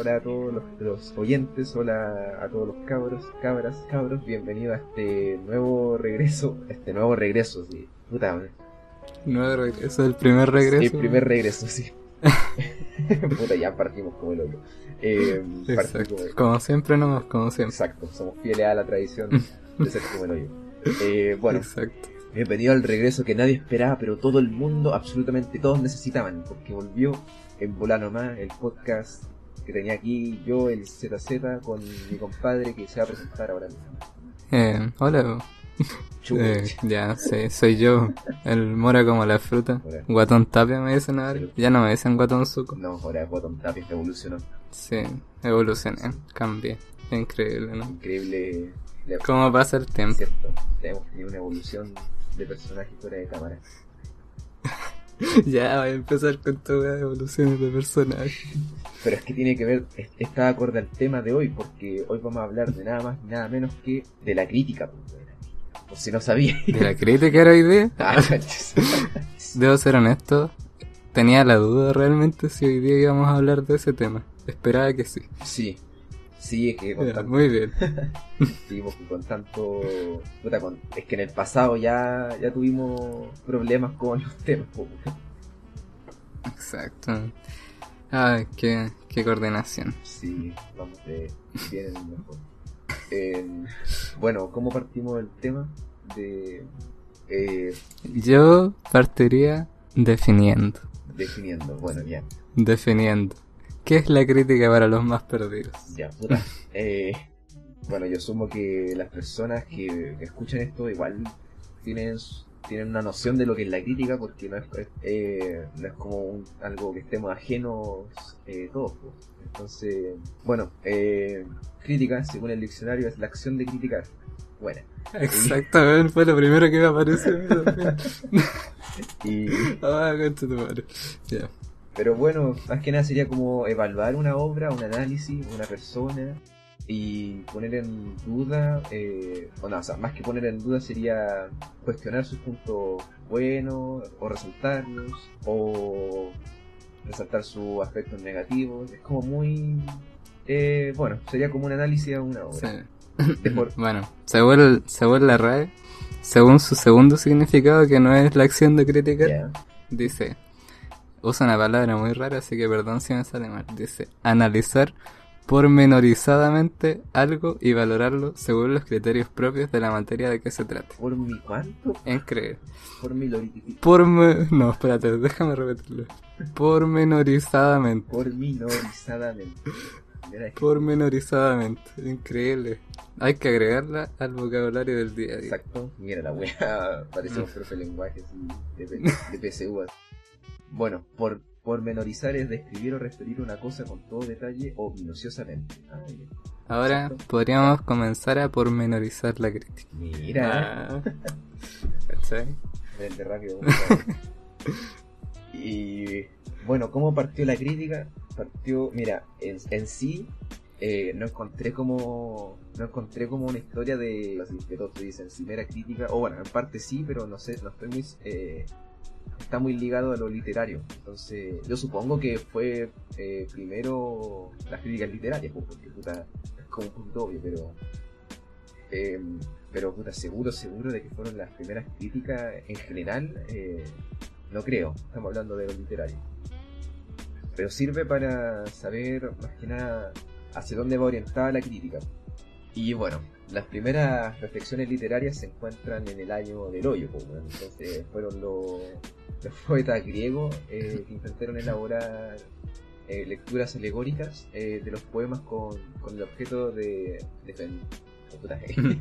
hola a todos los, los oyentes, hola a todos los cabros, cabras, cabros, bienvenido a este nuevo regreso, este nuevo regreso, sí, puta, man. Nuevo regreso, el primer regreso. el primer regreso, sí. puta, ya partimos como el hoyo. Eh, Exacto. partimos- Como siempre nomás, como siempre. Exacto, somos fieles a la tradición de ser como el hoyo. Eh, bueno, Exacto. bienvenido al regreso que nadie esperaba, pero todo el mundo, absolutamente todos necesitaban, porque volvió en volar nomás el podcast que tenía aquí yo, el ZZ, con mi compadre que se va a presentar ahora mismo. Eh, hola. Eh, ya, sí, soy yo. El mora como la fruta. Hola. Guatón tapia me dicen ahora. Ya no me dicen guatón suco. No, ahora es Bottom Tap evolucionó. Sí, evolucioné, cambié. Increíble, ¿no? Increíble. le- ¿Cómo pasa el tiempo? Cierto, hemos tenido una evolución de personaje fuera de cámara. ya, voy a empezar con todas las evoluciones de personaje. Pero es que tiene que ver, es- está acorde al tema de hoy, porque hoy vamos a hablar de nada más ni nada menos que de la crítica. pues, de la crítica. Por si no sabía. ¿De la crítica era hoy día? Ah. Debo ser honesto, tenía la duda realmente si hoy día íbamos a hablar de ese tema. Esperaba que sí. sí, sí, es que con tanto, muy bien. seguimos con tanto. puta, con- es que en el pasado ya, ya tuvimos problemas con los temas. pues. Exacto. Ay, qué, qué coordinación. Sí, vamos de bien en el mejor. Eh, bueno, ¿cómo partimos el tema? De. eh, Yo partiría definiendo. definiendo, bueno, ya. Definiendo. ¿Qué es la crítica para los más perdidos? Ya, puta. Eh, bueno, yo asumo que las personas que, escuchan esto igual tienen, tienen una noción de lo que es la crítica porque no es, eh, no es como un- algo que estemos ajenos eh, todos. pues. Entonces, bueno, eh, crítica, según el diccionario, es la acción de criticar. Bueno, Exactamente, fue lo primero que me apareció. y, ah, concha tu madre. Ya. Pero bueno, más que nada sería como evaluar una obra, un análisis, una persona y poner en duda, eh, o no, o sea, más que poner en duda sería cuestionar sus puntos buenos o resaltarlos o resaltar sus aspectos negativos. Es como muy, eh, bueno, sería como un análisis a una obra. Sí. De por- Bueno, según, el- según la RAE, según su segundo significado, que no es la acción de criticar, dice, usa una palabra muy rara, así que perdón si me sale mal, dice, analizar pormenorizadamente algo y valorarlo según los criterios propios de la materia de que se trate. ¿Por mi cuánto? Increíble. Por mi loriti- Porme... No, espérate, déjame repetirlo. Pormenorizadamente. Pormenorizadamente. Mira, es que- Pormenorizadamente. Increíble. Hay que agregarla al vocabulario del día a día. Exacto. Mira la wea, parece un profe de lenguaje de, de PSU. Bueno, por pormenorizar es describir o referir una cosa con todo detalle o minuciosamente. Ah. Ahora podríamos comenzar a pormenorizar la crítica. Mira, Ah. ¿Cachai? Rápido. y bueno, ¿cómo partió la crítica? Partió, mira, en, en sí eh, no encontré como no encontré como una historia de que todos te dicen si mera crítica o bueno en parte sí pero no sé no estoy muy eh, está muy ligado a lo literario entonces yo supongo que fue eh, primero las críticas literarias pues, porque puta es como un punto obvio pero eh, pero puta seguro seguro de que fueron las primeras críticas en general eh, no creo estamos hablando de lo literario pero sirve para saber más que nada hacia dónde va orientada la crítica. Y bueno, las primeras reflexiones literarias se encuentran en el año del hoyo, bueno. entonces fueron los, los poetas griegos eh, que intentaron elaborar eh, lecturas alegóricas eh, de los poemas con, con el objeto de defender.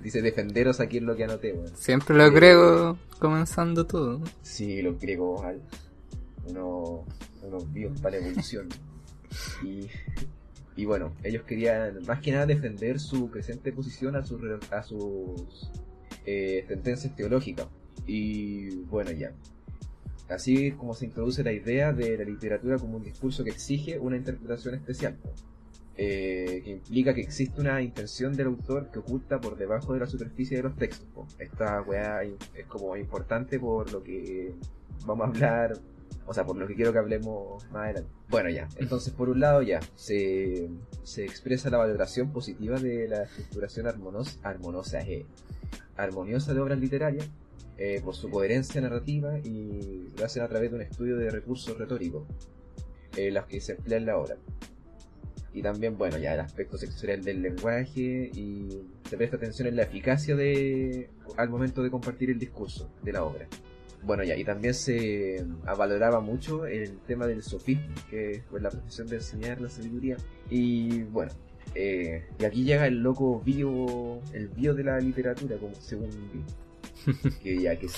Dice defenderos aquí en lo que anoté, bueno. Siempre lo agrego comenzando todo. Sí, los griegos, unos, unos vivos para la evolución. Y, y bueno, ellos querían más que nada defender su creciente posición a, sus a sus eh, sentencias teológicas. Y bueno, ya. Así como se introduce la idea de la literatura como un discurso que exige una interpretación especial. eh, que implica que existe una intención del autor que oculta por debajo de la superficie de los textos. Esta weá es como importante por lo que vamos a hablar O sea, por lo que quiero que hablemos más adelante. Bueno, ya. Entonces, por un lado, ya. Se, expresa la valoración positiva de la estructuración armonosa, armonosa, eh, armoniosa de obras literarias eh, por su coherencia narrativa y lo hacen a través de un estudio de recursos retóricos, eh, los que se emplean en la obra. Y también, bueno, ya el aspecto sexual del lenguaje y se presta atención en la eficacia de al momento de compartir el discurso de la obra. Bueno, ya, y también se valoraba mucho el tema del sofismo, que es pues, la profesión de enseñar la sabiduría. Y bueno, eh, y aquí llega el loco bio, el bio de la literatura, como según que ya que,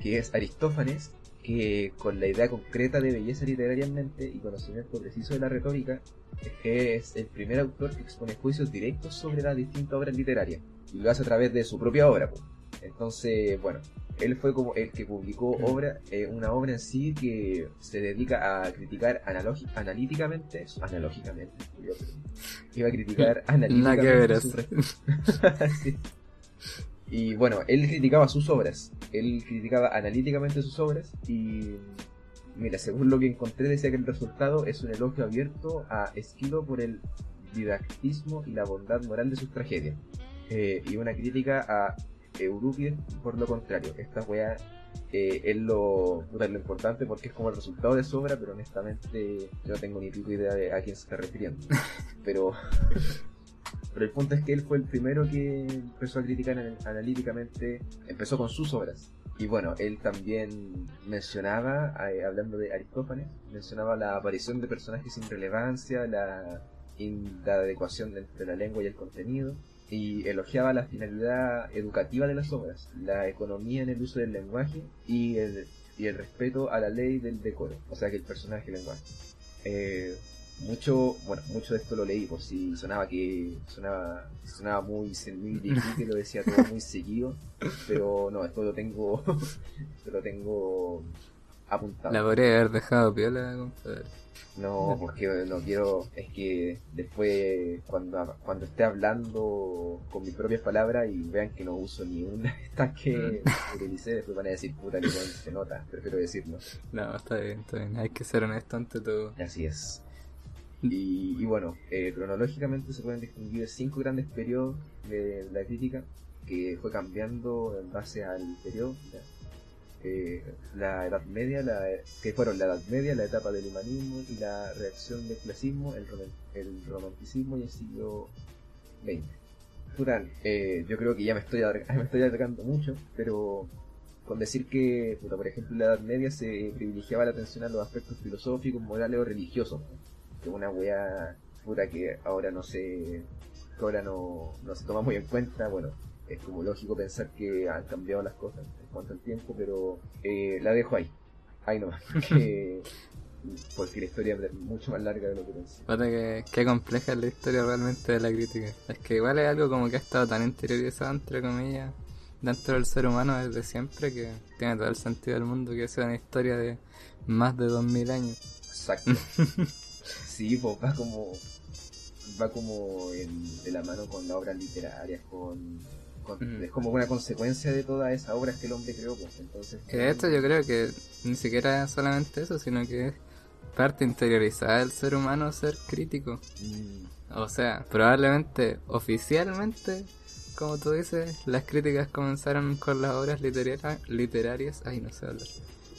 que, es Aristófanes, que con la idea concreta de belleza literariamente y conocimiento preciso de la retórica, es el primer autor que expone juicios directos sobre las distintas obras literarias, y lo hace a través de su propia obra. Entonces, bueno, él fue como el que publicó obra, eh, una obra en sí que se dedica a criticar analíticamente, analógicamente, iba a criticar analíticamente. Y bueno, él criticaba sus obras, él criticaba analíticamente sus obras y mira, según lo que encontré decía que el resultado es un elogio abierto a Esquilo por el didactismo y la bondad moral de sus tragedias. Eh, y una crítica a Eurípides por lo contrario. Esta weá eh, es lo, lo importante porque es como el resultado de su obra, pero honestamente yo no tengo ni pico idea de a quién se está refiriendo. Pero, pero el punto es que él fue el primero que empezó a criticar analíticamente, empezó con sus obras. Y bueno, él también mencionaba, eh, hablando de Aristófanes, mencionaba la aparición de personajes sin relevancia, la, la adecuación entre la lengua y el contenido, y elogiaba la finalidad educativa de las obras, la economía en el uso del lenguaje y el, y el respeto a la ley del decoro, o sea que el personaje el lenguaje. Eh, mucho, bueno, mucho de esto lo leí por si sonaba que sonaba, sonaba muy, muy que lo decía todo muy seguido, pero no, esto lo tengo, lo tengo apuntado. La podría haber dejado piola, compadre. No, porque no quiero, es que después cuando, cuando esté hablando con mis propias palabras y vean que no uso ni de estas que mm. utilicé, después van a decir, puta, ni se nota, prefiero decirlo. No, está bien, está bien, hay que ser honesto ante todo. Así es. Y, bueno, eh, cronológicamente se pueden distinguir cinco grandes periodos de la crítica que fue cambiando en base al periodo la Edad Media, la, que fueron la Edad Media, la etapa del humanismo y la reacción del clasismo, el, el romanticismo y el siglo XX. Puta, eh, yo creo que ya me estoy, me alargando mucho, pero con decir que, por ejemplo, en la Edad Media se privilegiaba la atención a los aspectos filosóficos, morales o religiosos, que una wea pura que ahora no se, ahora no, no se toma muy en cuenta, bueno, es como lógico pensar que han cambiado las cosas cuanto al tiempo, pero eh, la dejo ahí. Ahí nomás. Porque, porque la historia es mucho más larga de lo que pensé. que qué compleja es la historia realmente de la crítica. Es que igual es algo como que ha estado tan interiorizado, entre comillas, dentro del ser humano desde siempre que tiene todo el sentido del mundo que sea una historia de más de 2000 años. Exacto. sí, pues va como va como en, de la mano con la obra literaria, con es como una consecuencia de todas esas obras que el hombre creó. Pues, entonces, que esto yo creo que ni siquiera es solamente eso, sino que es parte interiorizada del ser humano ser crítico. Mm. O sea, probablemente oficialmente, como tú dices, las críticas comenzaron con las obras literarias. Ay, no sé hablar.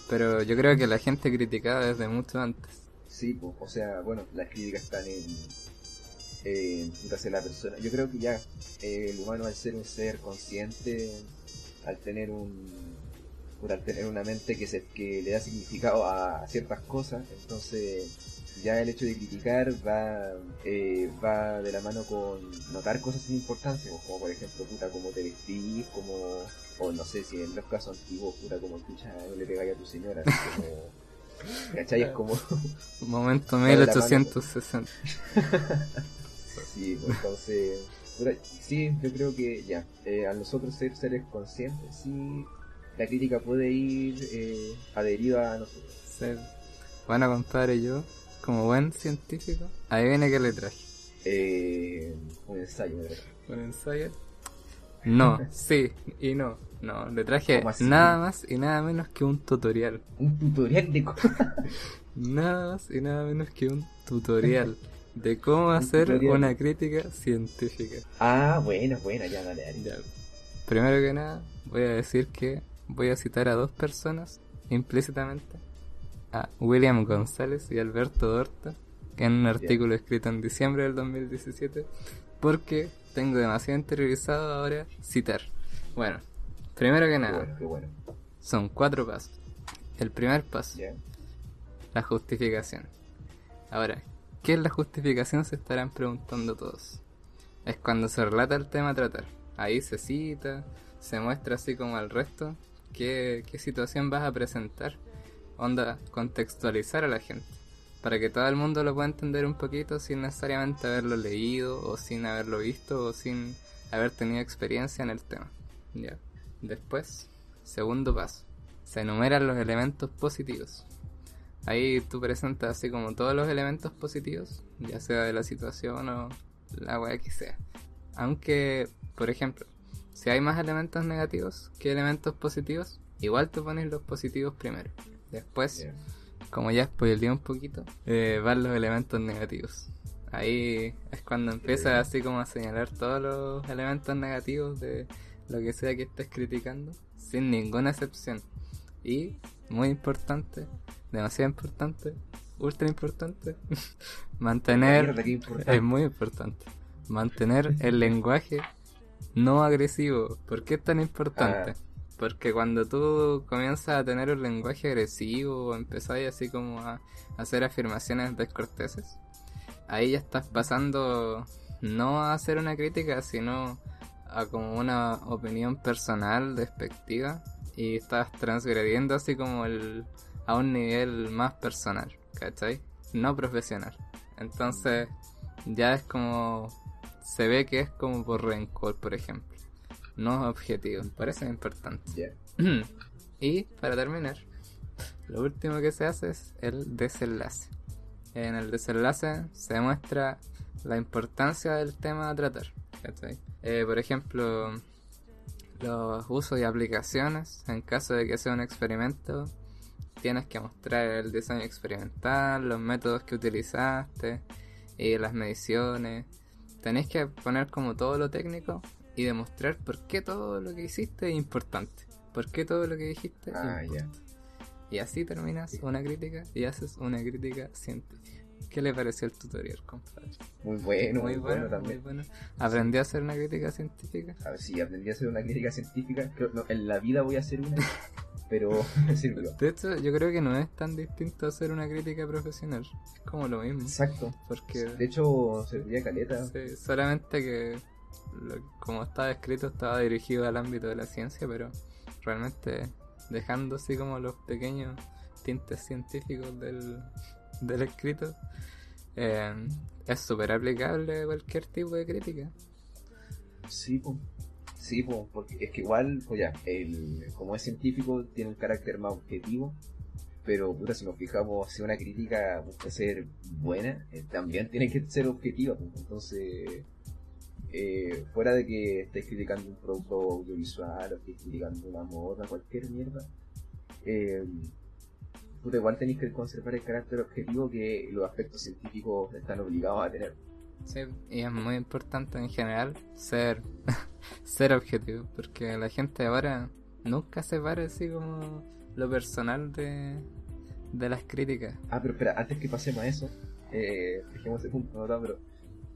Pero yo creo que la gente criticaba desde mucho antes. Sí, pues, o sea, bueno, las críticas están en eh, la persona. Yo creo que ya eh, el humano al ser un ser consciente, al tener un al tener una mente que se que le da significado a ciertas cosas, entonces ya el hecho de criticar va eh, va de la mano con notar cosas sin importancia, como por ejemplo, puta, como te vestís, como o no sé si en los casos antiguos, puta, como escucha, no le pegáis a tu señora, como ¿Cachai? Es como. Momento 1860. Sí, entonces, sí, yo creo que ya, eh, a nosotros ser seres conscientes, sí, la crítica puede ir eh, adherida a nosotros. Bueno, compadre, yo, como buen científico, ahí viene que le traje. Eh, un ensayo, Un ensayo. No, sí y no. No, le traje nada más y nada menos que un tutorial. Un tutorial de. Nada más y nada menos que un tutorial de cómo hacer una crítica científica. Ah, bueno, bueno, ya dale, dale. Ya. Primero que nada, voy a decir que voy a citar a dos personas implícitamente. A William González y Alberto Dorta, en un artículo escrito en diciembre del 2017, porque tengo demasiado interiorizado ahora citar. Bueno, primero que Qué nada, bueno, qué bueno. son cuatro pasos. El primer paso, la justificación. Ahora, ¿qué es la justificación? Se estarán preguntando todos. Es cuando se relata el tema a tratar. Ahí se cita, se muestra así como al resto qué, situación vas a presentar. Onda, contextualizar a la gente. Para que todo el mundo lo pueda entender un poquito sin necesariamente haberlo leído o sin haberlo visto o sin haber tenido experiencia en el tema. Ya. Después, segundo paso. Se enumeran los elementos positivos. Ahí tú presentas así como todos los elementos positivos, ya sea de la situación o la weá que sea. Aunque, por ejemplo, si hay más elementos negativos que elementos positivos, igual tú pones los positivos primero. Después, como ya spoileé un poquito, eh, van los elementos negativos. Ahí es cuando empiezas así como a señalar todos los elementos negativos de lo que sea que estés criticando, sin ninguna excepción. Y, muy importante, demasiado importante, ultra importante, mantener, Mierda, qué importante. es muy importante, mantener el lenguaje no agresivo. ¿Por qué es tan importante? Ah. Porque cuando tú comienzas a tener un lenguaje agresivo o empezáis así como a hacer afirmaciones descorteses, ahí ya estás pasando no a hacer una crítica, sino a como una opinión personal, despectiva, y estás transgrediendo así como el, a un nivel más personal, ¿cachai? No profesional. Entonces, ya es como. Se ve que es como por rencor, por ejemplo. No objetivo. Parece importante. Y para terminar, lo último que se hace es el desenlace. En el desenlace se muestra la importancia del tema a tratar. ¿cachai? Eh, por ejemplo, los usos y aplicaciones. En caso de que sea un experimento, tienes que mostrar el diseño experimental, los métodos que utilizaste y las mediciones. Tenéis que poner como todo lo técnico y demostrar por qué todo lo que hiciste es importante. Por qué todo lo que dijiste es Ah, ya. importante. Y así terminas una crítica y haces una crítica científica. ¿Qué le pareció el tutorial, compadre? Muy bueno, muy bueno, también. bueno. ¿Aprendí a hacer una crítica científica? A ver si aprendí a hacer una crítica científica. Creo, no, en la vida voy a hacer una, pero me sirvió. De hecho, yo creo que no es tan distinto a hacer una crítica profesional. Es como lo mismo. Exacto. Porque De hecho, serviría caleta. sí, solamente que lo- como estaba escrito estaba dirigido al ámbito de la ciencia, pero realmente dejando así como los pequeños tintes científicos del, del escrito, eh, es súper aplicable a cualquier tipo de crítica. Sí, po. Sí, po, porque es que igual, pues el, como es científico, tiene un carácter más objetivo. Pero, puta, si nos fijamos, si una crítica busca ser buena, eh, también tiene que ser objetiva. pues. Entonces, eh, fuera de que estés criticando un producto audiovisual o estés criticando una moda, cualquier mierda, puta, igual tenéis que conservar el carácter objetivo que los aspectos científicos están obligados a tener. Sí, y es muy importante en general ser, ser objetivo, porque la gente ahora nunca separa así como lo personal de, de las críticas. Ah, pero espera, antes que pasemos a eso, eh, dejemos ese punto, ¿no? pero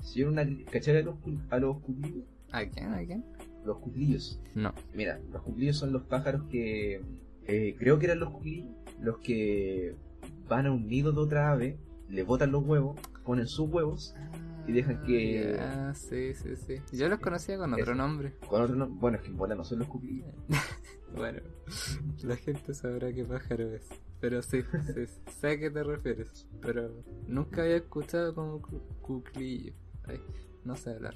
si yo era una ¿cachai a los, a los cuclillos? ¿A quién? ¿A quién? Los cuclillos. No. Mira, los cuclillos son los pájaros que eh, creo que eran los cuclillos, los que van a un nido de otra ave, le botan los huevos, ponen sus huevos Y dejan que- Ah, sí, sí, sí. Yo los conocía con otro nombre. con otro nombre. Bueno, es que en bola no son los cuclillos. Bueno, la gente sabrá qué pájaro es. Pero sí, sí, sé a qué te refieres. Pero nunca había escuchado como cu- cuclillo. Ay, no sé hablar.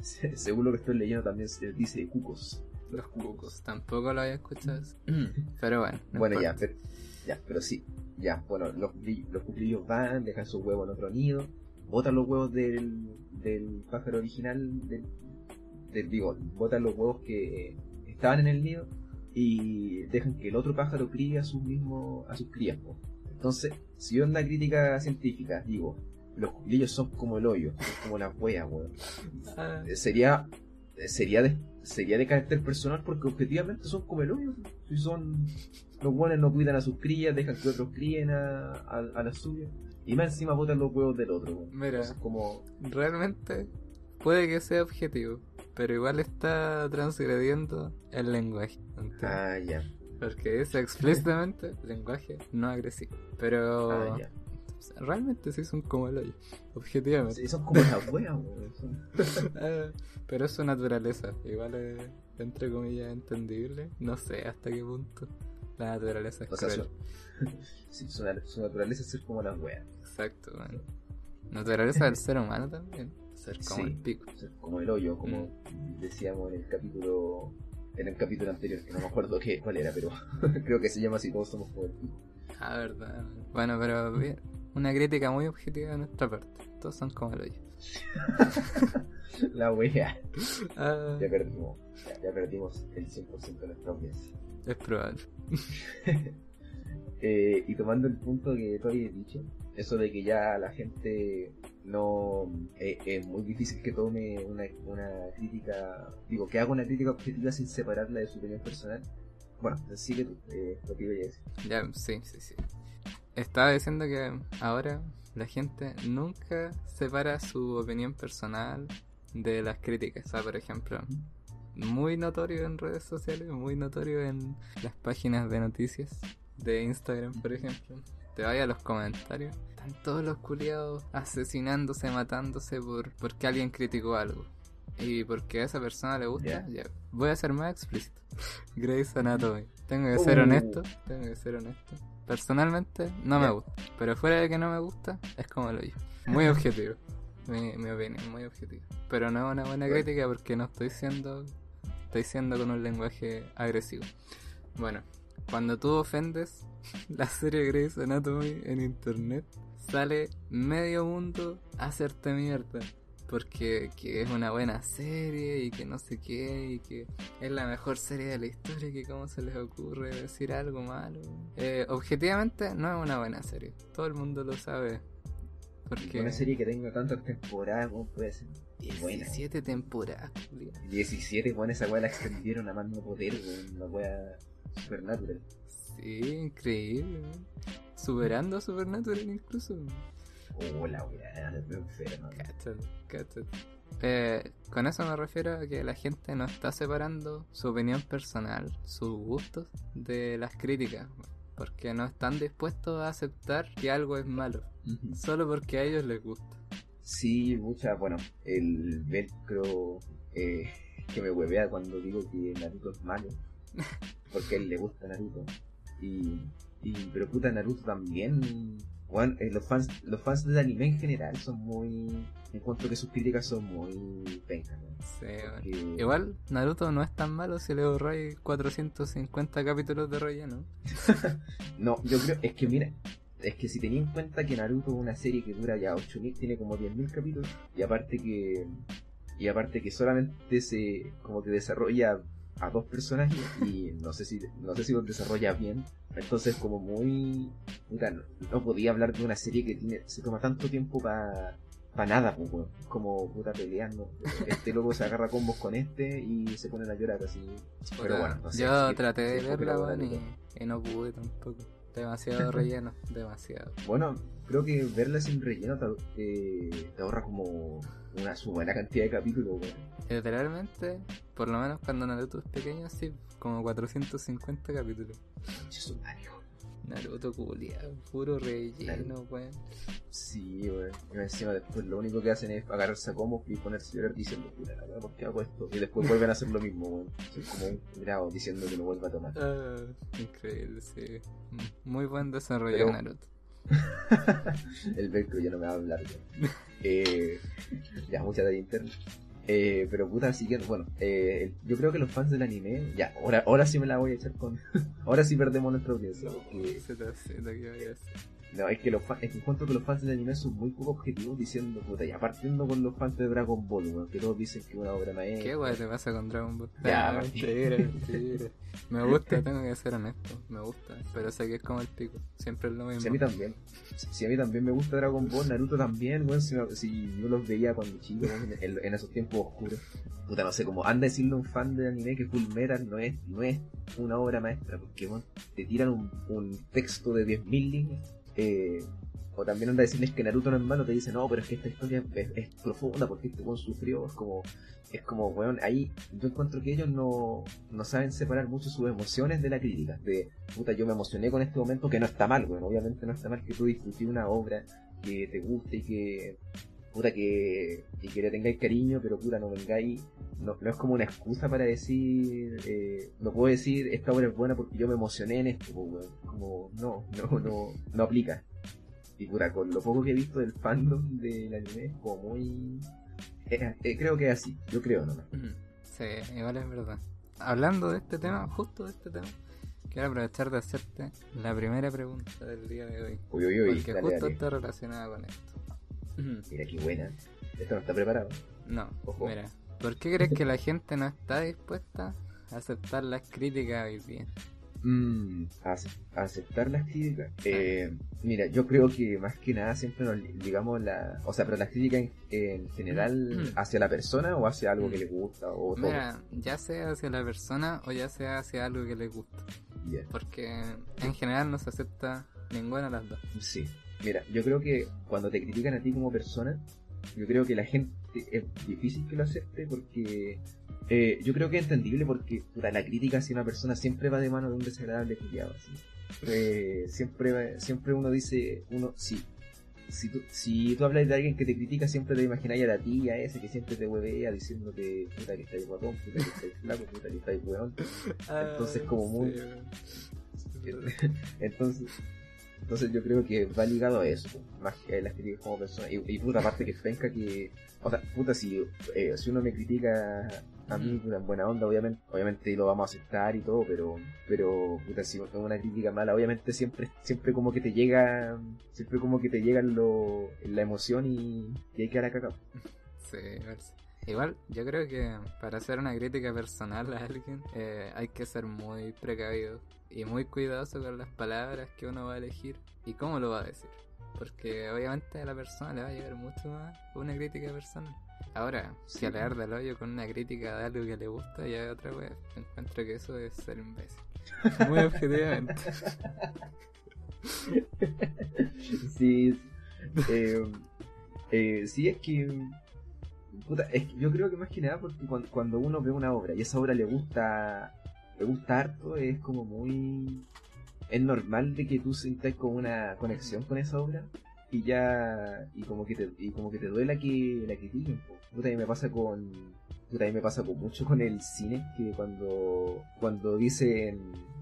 Según lo que estoy leyendo también se dice cucos. Los cucos, tampoco lo había escuchado. Pero bueno. no bueno, ya, pero, ya, pero sí. Ya, bueno, los, los cuclillos van, dejan sus huevos en otro nido, botan los huevos del, del pájaro original del, te digo, botan los huevos que estaban en el nido y dejan que el otro pájaro críe a sus mismos, a sus crías. po. Entonces, si yo en la crítica científica digo, los cuclillos son como el hoyo, son como las hueas, weón. Ah, Sería, sería de, sería de carácter personal porque objetivamente son como el hoyo. Si son, los buenos no cuidan a sus crías, dejan que otros críen a, a, a las suyas. Y más encima botan los huevos del otro. Mira. Entonces, como, realmente puede que sea objetivo, pero igual está transgrediendo el lenguaje. ¿entiendes? ah, ya, Porque dice explícitamente lenguaje no agresivo. Pero ah, ya. Realmente sí son como el hoyo, objetivamente. Sí, son como las hueas, weón. Ah, pero es su naturaleza, igual es entre comillas entendible. No sé hasta qué punto la naturaleza es O sea, cruel. su, sí, su, su naturaleza es ser como las weas. Exacto, man. Naturaleza del ser humano también. Ser como Sí. el pico. Ser como el hoyo, como Mm. decíamos en el capítulo en el capítulo anterior, que no me acuerdo qué, cuál era, pero creo que se llama así, todos somos como el pico. Ah, verdad. Bueno, pero bien. Una crítica muy objetiva de nuestra parte. Todos son como el hoyo. La wea. Ah, Ya perdimos, ya, ya perdimos el 100% de nuestra audiencia. es probable. Eh, y tomando el punto que tú habías dicho, eso de que ya la gente no eh, es muy difícil que tome una, una crítica, digo, que haga una crítica objetiva sin separarla de su opinión personal. Bueno, sigue tú, eh, lo que iba a decir. Ya, sí, sí, sí. Estaba diciendo que ahora la gente nunca separa su opinión personal de las críticas. O sea, por ejemplo, muy notorio en redes sociales, muy notorio en las páginas de noticias de Instagram, por ejemplo. Te vayas a los comentarios. Están todos los culiados asesinándose, matándose por porque alguien criticó algo. Y porque a esa persona le gusta, ya. Voy a ser más explícito. Grey's Anatomy. Tengo que ser Uh. honesto, tengo que ser honesto. Personalmente no me gusta. Pero fuera de que no me gusta, es como lo digo. Muy objetivo. mi, mi opinión, muy objetivo. Pero no es una buena crítica porque no estoy siendo. Estoy siendo con un lenguaje agresivo. Bueno, cuando tú ofendes la serie Grey's Anatomy en internet, sale medio mundo a hacerte mierda. Porque que es una buena serie y que no sé qué y que es la mejor serie de la historia que cómo se les ocurre decir algo malo. Eh, objetivamente no es una buena serie. Todo el mundo lo sabe. Porque Una serie que tenga tantas temporadas, ¿cómo puede ser? Es buena. 17 temporadas, Julio. 17, bueno, esa weá la extendieron a más no poder, una weá supernatural. Sí, increíble. Superando a Supernatural incluso. Oh, la weá, me enferma. Cáchate, cáchate. Eh, con eso me refiero a que la gente no está separando su opinión personal, sus gustos, de las críticas. Porque no están dispuestos a aceptar que algo es malo, solo porque a ellos les gusta. Sí, mucha, bueno, el velcro eh, que me huevea cuando digo que Naruto es malo, porque a él le gusta Naruto. Y, y pero puta, Naruto también. Bueno, eh, los fans los fans del anime en general son muy. Encuentro que sus críticas son muy pencas. ¿no? Sí. Porque- Igual Naruto no es tan malo si le ahorráis 450 capítulos de relleno. No, yo creo, es que mira, es que si tenía en cuenta que Naruto es una serie que dura ya 8000, tiene como 10.000 capítulos, y aparte que, y aparte que solamente se, como que desarrolla a dos personajes, y no sé si, no sé si los desarrolla bien, entonces como muy, puta, no, no podía hablar de una serie que tiene, se toma tanto tiempo para para nada, pues, como puta peleando. Este loco se agarra combos con este y se ponen a llorar así. Pero bueno, no sé, yo traté de verla, y, y no pude tampoco. Demasiado relleno, demasiado. Bueno, creo que verla sin relleno te, te- te ahorra como una buena cantidad de capítulos, weón. Literalmente, por lo menos cuando Naruto es pequeño, sí, como 450 capítulos. Madre, weón. Naruto culiado, puro relleno, weón. Sí, weón. Y encima después lo único que hacen es agarrarse a combos y ponerse a llorar diciendo, puta ¿por qué hago esto? Y después vuelven a hacer lo mismo, weón. Son como un grado diciendo que lo vuelva a tomar. Ah, increíble, sí. Mm, Muy buen desarrollo Pero- de Naruto. El velcro ya no me va a hablar. Eh, ya, mucha talla interna. Eh, pero puta, siguiendo, bueno, eh, yo creo que los fans del anime, ya, ahora, ahora sí me la voy a echar con. ahora sí perdemos nuestra audiencia. No, es que los fans, es que encuentro que los fans de anime son muy poco objetivos diciendo, puta, ya partiendo con los fans de Dragon Ball, weón, que todos dicen que es una obra maestra. ¿Qué weón te pasa con Dragon Ball? Ya, Ah, mentira, mentira. Me gusta, tengo que ser honesto, me gusta, pero sé que es como el pico, siempre es lo mismo. Si a mí también. Si a mí también me gusta Dragon Ball, Naruto también, weón. Si, me- si yo los veía cuando chico, en, en esos tiempos oscuros. Puta, no sé, como anda a decirle a un fan de anime que Full Metal no es, no es una obra maestra, porque weón, te tiran un, un texto de 10.000 líneas. Eh, o también anda a decirles que Naruto no es malo, te dice, no, pero es que esta historia es, profunda porque este weón sufrió. Es como, es como, weón, ahí yo encuentro que ellos no, no saben separar mucho sus emociones de la crítica. De, puta, yo me emocioné con este momento, que no está mal, weón. Obviamente no está mal que tú disfrutes una obra que te guste y que, puta, que, y que le tengáis cariño, pero puta, no vengáis, no, no es como una excusa para decir, eh, no puedo decir esta obra es buena porque yo me emocioné en esto, pues. Como, no, no, no, no aplica. Y puta, con lo poco que he visto del fandom del anime, es como muy... eh, eh, creo que es así, yo creo nomás. Sí, igual es verdad. Hablando de este tema, justo de este tema, quiero aprovechar de hacerte la primera pregunta del día de hoy. Uy, uy, uy, Porque dale, justo dale. está relacionada con esto. Mira qué buena. Esto no está preparado. No, Ojo. mira, ¿por qué crees que la gente no está dispuesta a aceptar las críticas hoy día? Mm, ace- aceptar las críticas. Eh, mira, yo creo que más que nada siempre nos digamos la... O sea, pero las críticas en, en general hacia la persona o hacia algo que le gusta o todo. Mira, ya sea hacia la persona o ya sea hacia algo que le gusta. Porque en general no se acepta ninguna de las dos. Sí. Mira, yo creo que cuando te critican a ti como persona, yo creo que la gente es difícil que lo acepte porque eh, yo creo que es entendible porque puta, la crítica hacia una persona siempre va de mano de un desagradable criado. Eh, siempre, siempre uno dice, uno, sí. Si tú, si tú hablas de alguien que te critica, siempre te imagináis a la tía esa que siempre te huevea diciéndote puta que estáis guapón, puta que estáis flaco, puta que estáis weón. Entonces, como muy- Entonces, entonces yo creo que va ligado a eso, más que a las críticas como persona. Y, y puta, aparte que es penca que, o sea, puta, si, eh, si uno me critica a mí, puta, en buena onda, obviamente, obviamente lo vamos a aceptar y todo, pero, pero, puta, si es una crítica mala, obviamente siempre, siempre como que te llega, siempre como que te llega lo, la emoción y, y hay que dar a cagado. Sí, igual sí. Igual, yo creo que para hacer una crítica personal a alguien eh, hay que ser muy precavido y muy cuidadoso con las palabras que uno va a elegir y cómo lo va a decir. Porque obviamente a la persona le va a llegar mucho más una crítica personal. Ahora, si Sí. alegar del hoyo con una crítica de algo que le gusta, ya es otra wea. Encuentro que eso es ser imbécil. Muy objetivamente. sí, eh, eh, sí, es que, puta, es que yo creo que más que nada porque cuando, cuando uno ve una obra y esa obra le gusta, le gusta harto, es como muy, es normal de que tú sientas como una conexión con esa obra y ya, y como que te, y como que te duela que la critiquen, puta, y me pasa con, puta, a me pasa con mucho con el cine, que cuando, cuando dicen,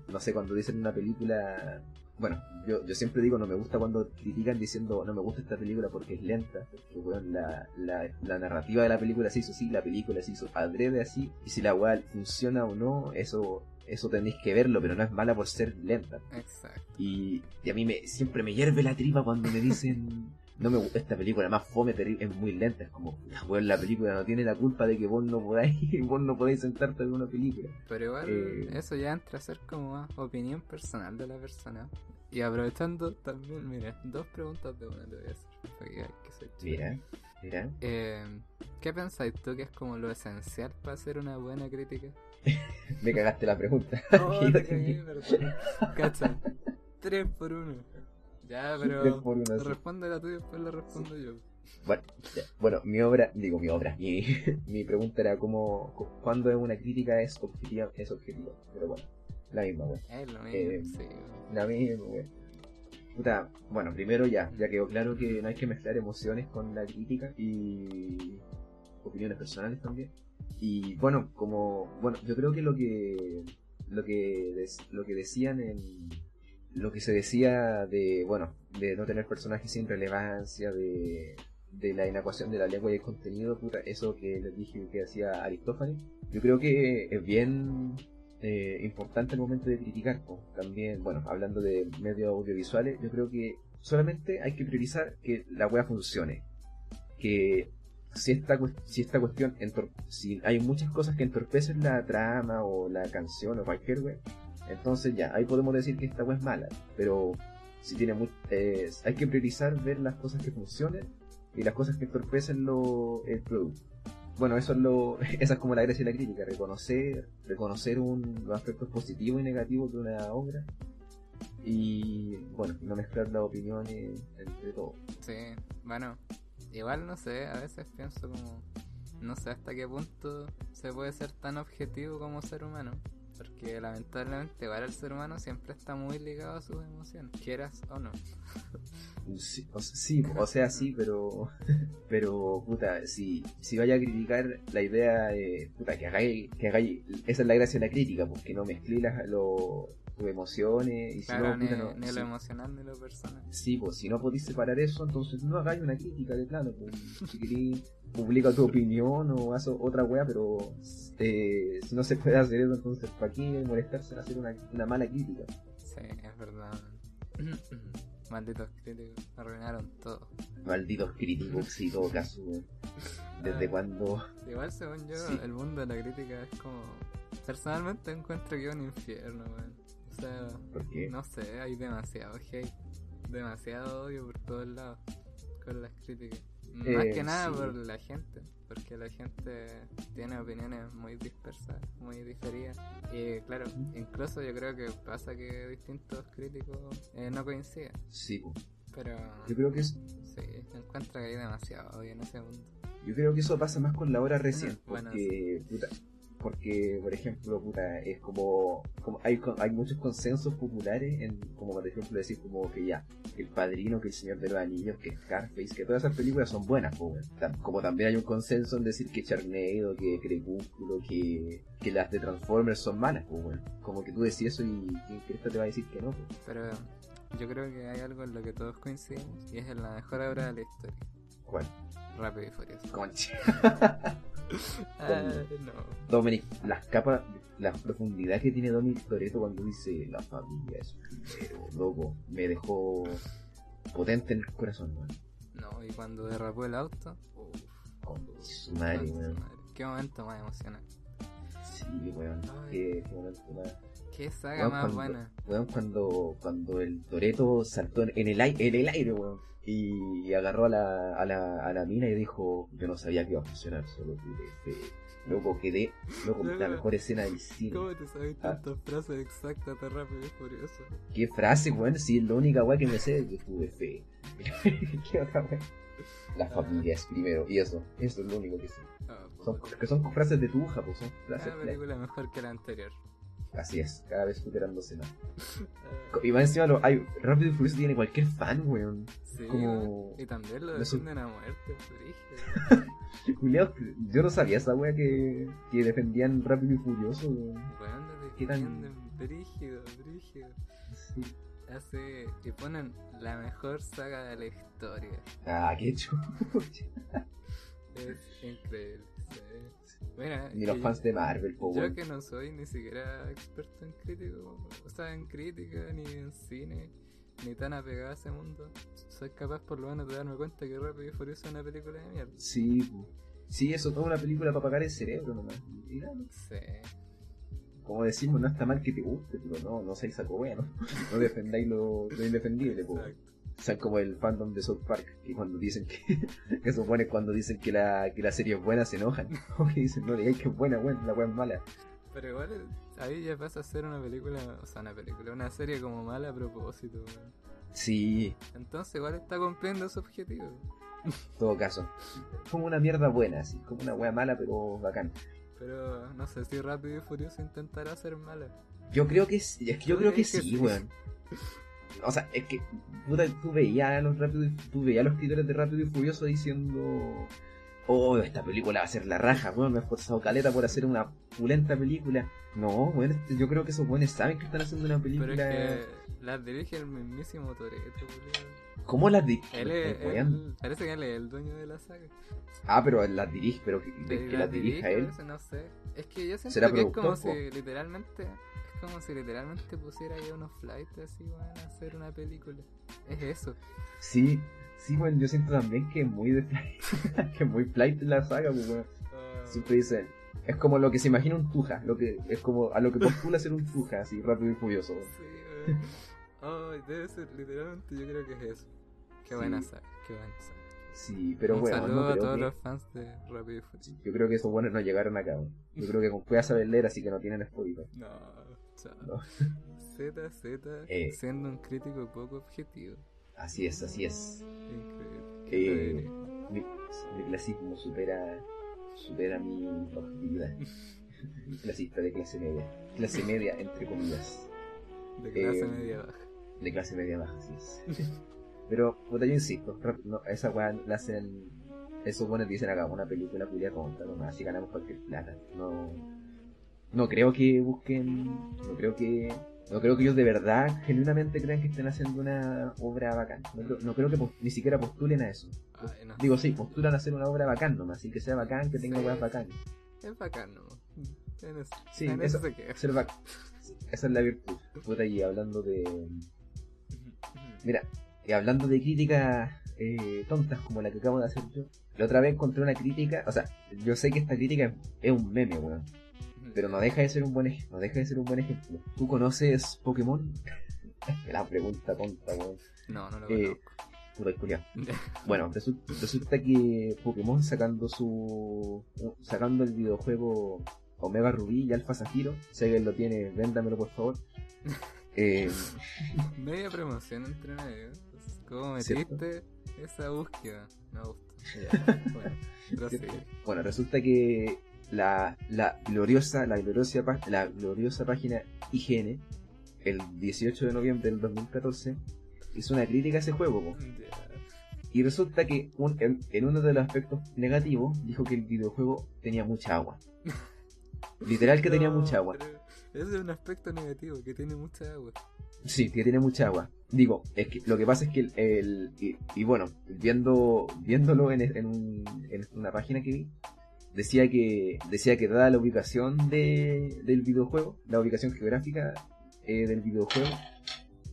no sé, cuando dicen una película bueno, yo, yo siempre digo, no me gusta cuando critican diciendo, no me gusta esta película porque es lenta, porque weón, la, la, la narrativa de la película se hizo así, la película se hizo adrede así, y si la weá funciona o no, eso, eso tenéis que verlo, pero no es mala por ser lenta. Exacto. Y, y a mí me, siempre me hierve la tripa cuando me dicen, no me gusta esta película, más fome, es muy lenta, es como, weón, la película no tiene la culpa de que vos no podáis, vos no podéis sentarte en una película. Pero igual Eh. eso ya entra a ser como más opinión personal de la persona. Y aprovechando también, mira, dos preguntas de una te voy a hacer. Porque hay que ser chido. Mira, mira. Eh, ¿Qué pensáis tú que es como lo esencial para hacer una buena crítica? Me cagaste la pregunta. Oh, yo te cagué. Cacha. Tres por uno. Ya, pero sí. responde la tuya y después la respondo yo. Bueno, ya. bueno, mi obra, digo mi obra, mi, mi pregunta era cómo, cu- cuándo es una crítica es objetiva, es objetiva, pero bueno, la misma, weón. Es lo mismo, Eh, sí. La misma, weón. Puta, bueno, primero ya, ya quedó claro que no hay que mezclar emociones con la crítica y opiniones personales también. Y bueno, como, bueno, yo creo que lo que, lo que, des- lo que decían en, lo que se decía de, bueno, de no tener personajes sin relevancia, de, de la inacuación de la lengua y el contenido, puta, eso que les dije que hacía Aristófanes, yo creo que es bien, eh, importante al momento de criticar. También, bueno, hablando de medios audiovisuales, yo creo que solamente hay que priorizar que la wea funcione. Que si esta, si esta cuestión, si hay muchas cosas que entorpecen la trama o la canción o cualquier wea, entonces ya, ahí podemos decir que esta wea es mala. Pero si tiene mu- eh, hay que priorizar ver las cosas que funcionen y las cosas que entorpecen lo, el producto. Bueno, eso es lo, esa es como la gracia de la crítica, reconocer, reconocer un, los aspectos positivos y negativos de una obra y bueno, no mezclar las opiniones entre todo. Sí, bueno, igual no sé, a veces pienso como, no sé hasta qué punto se puede ser tan objetivo como ser humano. Porque lamentablemente igual el ser humano siempre está muy ligado a sus emociones, quieras o no. Sí, o, sea, sí, pero, pero, puta, si, si vaya a criticar la idea, eh, puta, que hagáis, que hagáis, esa es la gracia de la crítica, porque no mezcléis las- lo- tus emociones, y si Claro, no, ni, puta, no, ni si- lo emocional ni lo personal. Sí, pues si no podéis separar eso, entonces no hagáis una crítica de plano. Pues, si queréis, publica tu opinión o haz otra wea, pero eh, si no se puede hacer eso, entonces ¿para qué molestarse en hacer una, una mala crítica? Sí, es verdad. Malditos críticos, arruinaron todo. Malditos críticos, sí, todo caso. Desde Ah. cuando. Igual según yo, Sí. el mundo de la crítica es como... Personalmente encuentro que es un infierno, weón. O sea, ¿Por qué? no sé, hay demasiado hate, demasiado odio por todos lados con las críticas. Más Eh, que nada sí. por la gente, porque la gente tiene opiniones muy dispersas, muy diferidas. Y claro, incluso yo creo que pasa que distintos críticos eh, no coinciden, Sí, pero Yo creo que es, sí, encuentro que hay demasiado odio en ese mundo. yo creo que eso pasa más con la hora recién, Bueno, porque, puta, porque, por ejemplo, puta, es como, como hay, hay muchos consensos populares en, como por ejemplo decir como que ya, que el padrino, que el señor de los anillos, que Scarface, que todas esas películas son buenas. Tam- como también hay un consenso en decir que Charnado, que Crepúsculo, que, que las de Transformers son malas, como que tú decís eso y ¿quién crees que te va a decir que no? po? Pero yo creo que hay algo en lo que todos coincidimos y es en la mejor obra de la historia, ¿Cuál? Rápido y Furioso. Ah, no. Dominic, las capas, la profundidad que tiene Dominic Toretto cuando dice la familia es primero, loco, me dejó potente en el corazón, weón. No, y cuando derrapó el auto, uff, Con su madre, weón. qué momento más emocionante. Sí, weón. Qué, qué momento más. Qué saga Weón, más cuando, buena. weón, cuando, cuando el Toreto saltó en, en el aire, en el aire, weón. Y agarró a la, a la, a la mina y dijo, yo no sabía que iba a funcionar, solo que loco quedé, loco, la mejor escena del cine. ¿Cómo te sabes Ah. tantas frases exactas de Rápido y Furioso? ¿Qué frase, weón? Si es la única weá que me sé, yo tuve fe. ¿Qué otra weá? La familia es primero, y eso, eso es lo único que sé. Ah, Son, que son frases de tuja, pues son frases. Cada película mejor que la anterior. Así es, cada vez superándose más. Y más encima, lo, hay, Rápido y Furioso tiene cualquier fan, weón. sí, como- y también lo no sé. defienden a muerte, brígido. Culeados, yo no sabía esa weá que, que defendían Rápido y Furioso, weón. Weón, lo ¿Qué tan- defienden brígido, brígido. Sí. Hace, y ponen la mejor saga de la historia. Ah, qué chulo. Es increíble. Mira, Ni los fans de Marvel, po, Yo que no soy ni siquiera experto en crítico, o sea, en crítica, ni en cine, ni tan apegado a ese mundo, soy capaz por lo menos de darme cuenta que Rápido y Furioso es una película de mierda. Sí, po. Sí, eso toda una película para apagar el cerebro nomás. ¿no? Sí. como decimos, no está mal que te guste, pero no, no seáis saco wea, ¿no? No defendáis lo, lo indefendible, po. Exacto. O sea, como el fandom de South Park, que cuando dicen que, que supone cuando dicen que la, que la serie es buena se enojan. O que dicen, no digáis que es buena, weón, la wea es mala. Pero igual ahí ya pasa a ser una película, o sea, una película, una serie como mala a propósito, weón. Sí, Entonces igual está cumpliendo su objetivo. en todo caso. Como una mierda buena, así, como una wea mala, pero bacán. Pero no sé si Rápido y Furioso intentará ser mala. Yo creo que sí, es que yo ¿Tú creo que que sí, sí? weón. O sea, es que puta, tú veías a los rápidos, tú veías a los escritores de Rápido y Furioso diciendo oh, esta película va a ser la raja, weón, me he esforzado caleta por hacer una pulenta película. No, bueno, yo creo que esos buenos saben que están haciendo una película. Pero es que las dirige el mismísimo Toreto. ¿Cómo las dirige? Él es, él- parece que él es el dueño de la saga. Ah, pero las dirige, pero que, que las dirija él. no sé. Es que yo siento ¿Será que es como productor, si literalmente. Como si literalmente pusiera ahí unos flights así, weón, a hacer una película. Es eso. Sí, sí, bueno, yo siento también que es muy de flight, que es muy flight la saga, pues, weón. Siempre dicen, es como lo que se imagina un tuja, lo que es como a lo que postula ser un tuja, así rápido y furioso. weón. Sí, weón. Ay, debe ser, literalmente yo creo que es eso. Qué Sí. buena saga, qué buena saga. Sí, pero bueno, saludo no a creo todos que- los fans de Rápido y Furioso. yo creo que esos buenos no llegaron acá. weón. Yo creo que con Cueva saber leer, así que no tienen Spotify. No. No. Z, Z, Eh. siendo un crítico poco objetivo. Así es, así es. Increíble. Eh. Mi, clasismo supera, supera mi objetividad. Clasista de clase media. Clase media, entre comillas. De clase eh, media baja. De clase media baja, así es. Pero, puta, yo insisto, no, esa weá la hacen. Esos buenos dicen acá, una película culia conta nomás, así ganamos cualquier plata. No. No creo que busquen. No creo que. No creo que ellos de verdad, genuinamente crean que estén haciendo una obra bacán. No, creo- no creo que ni siquiera postulen a eso. Ay, no Digo, sí, postulan a hacer una obra bacán nomás, así que sea bacán, que tenga Sí. weas bacán. Es bacán, ¿no? En eso, Sí, en eso- eso se. Ser bacán. Esa es la virtud. Puta, y hablando de. Mira, y hablando de críticas eh, tontas como la que acabo de hacer yo, la otra vez encontré una crítica, o sea, yo sé que esta crítica es un meme, weón, pero no deja de ser un buen ej- no deja de ser un buen ejemplo. ¿Tú conoces Pokémon? la pregunta tonta, weón. No, no lo Eh, conozco. Bueno, resu- resulta que Pokémon sacando su sacando el videojuego Omega Rubí y Alpha Zafiro, si alguien lo tiene, véndamelo por favor. Eh, Media promoción entre medio. ¿Cómo ¿Cierto? metiste esa búsqueda? Me gustó. Bueno, ¿Cierto? Bueno, resulta que la, la gloriosa, la gloriosa, la gloriosa página IGN, el 18 de noviembre del 2014, hizo una crítica a ese juego. Y resulta que un- en, en uno de los aspectos negativos dijo que el videojuego tenía mucha agua. Literal que tenía mucha agua. Ese es un aspecto negativo, que tiene mucha agua. Sí, que tiene mucha agua. Digo, es que lo que pasa es que el, el- y, y bueno, viendo viéndolo en, en, un- en una página que vi, decía que decía que dada la ubicación de, del videojuego, la ubicación geográfica eh, del videojuego,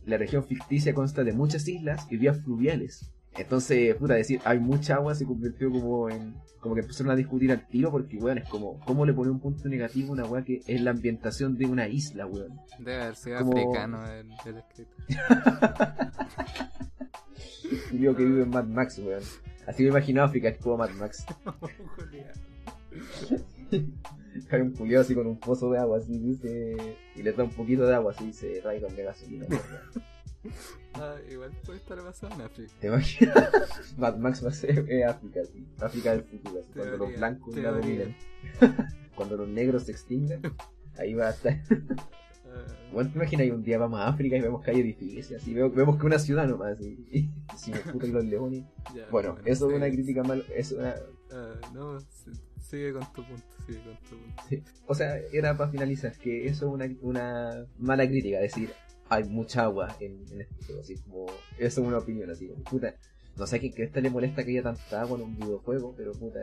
la región ficticia consta de muchas islas y vías fluviales. Entonces, puta, decir hay mucha agua se convirtió como en como que empezaron a discutir al tiro porque, weón, es como, ¿cómo le pone un punto negativo a una weá que es la ambientación de una isla, weón? Debe haber sido Como- africano el, el escrito. Que vive en Mad Max, weón. Así me imagino África, es como Mad Max. Hay un Julio así con un pozo de agua, así dice. Y le da un poquito de agua, así dice Raikon de gasolina. ah, igual puede estar basado en África. ¿Te imaginas? Mad Max va a ser eh, África, sí. África del futuro, así, cuando los blancos la dominen. cuando los negros se extingan, ahí va a estar. Bueno, te imaginas, un día vamos a África y vemos que hay edificios, así, vemos, vemos que una ciudad nomás, y, y si me puta y los leones. ya, Bueno, eso es una crítica mal, es una, Ah, no, si- sigue con tu punto, sigue con tu punto. Sí. O sea, era para finalizar, que eso es una, una mala crítica, decir, hay mucha agua en, en este juego, así como, eso es una opinión, así como, puta, no sé a quién cresta le molesta que haya tanta agua en un videojuego, pero puta,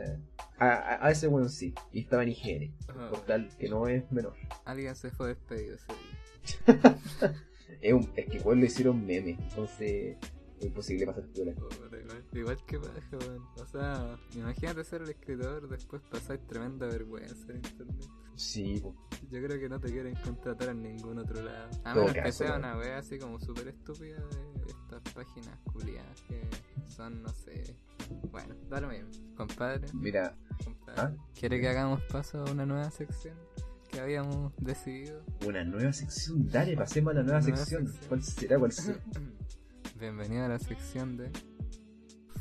a, a, a ese bueno sí, y estaba en higiene, Ah, por tal que no es menor. alguien se fue despedido ese día. Es, un, es que igual lo hicieron meme, entonces es imposible pasar piola. Puta, Igual, igual que paja, weón. O sea, imagínate ser el escritor, después pasáis tremenda vergüenza en internet. Sí, po. Yo creo que no te quieren contratar en ningún otro lado. A menos que sea una wea así como súper estúpida de estas páginas culiadas que son, no sé. Bueno, da lo mismo. Compadre, mira, compadre. ¿Ah? ¿Quiere que hagamos paso a una nueva sección que habíamos decidido? una nueva sección, dale, pasemos a la nueva, Nueva sección. sección. ¿Cuál será? ¿Cuál será? Bienvenido a la sección de